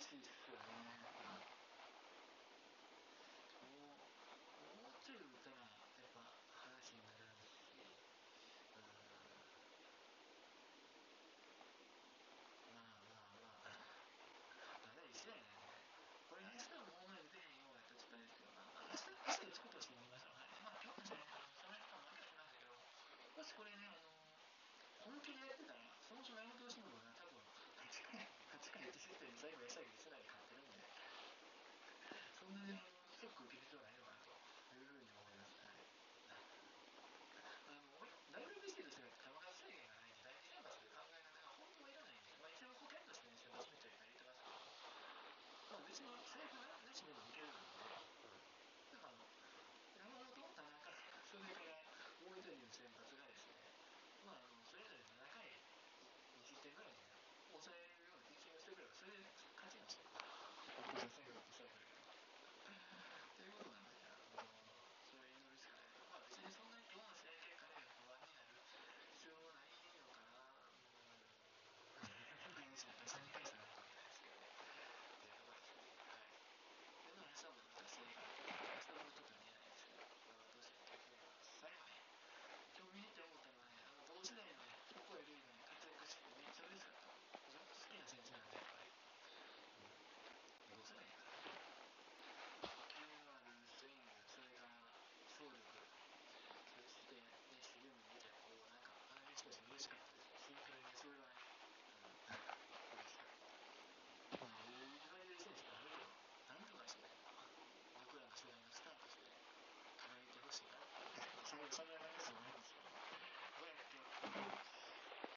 This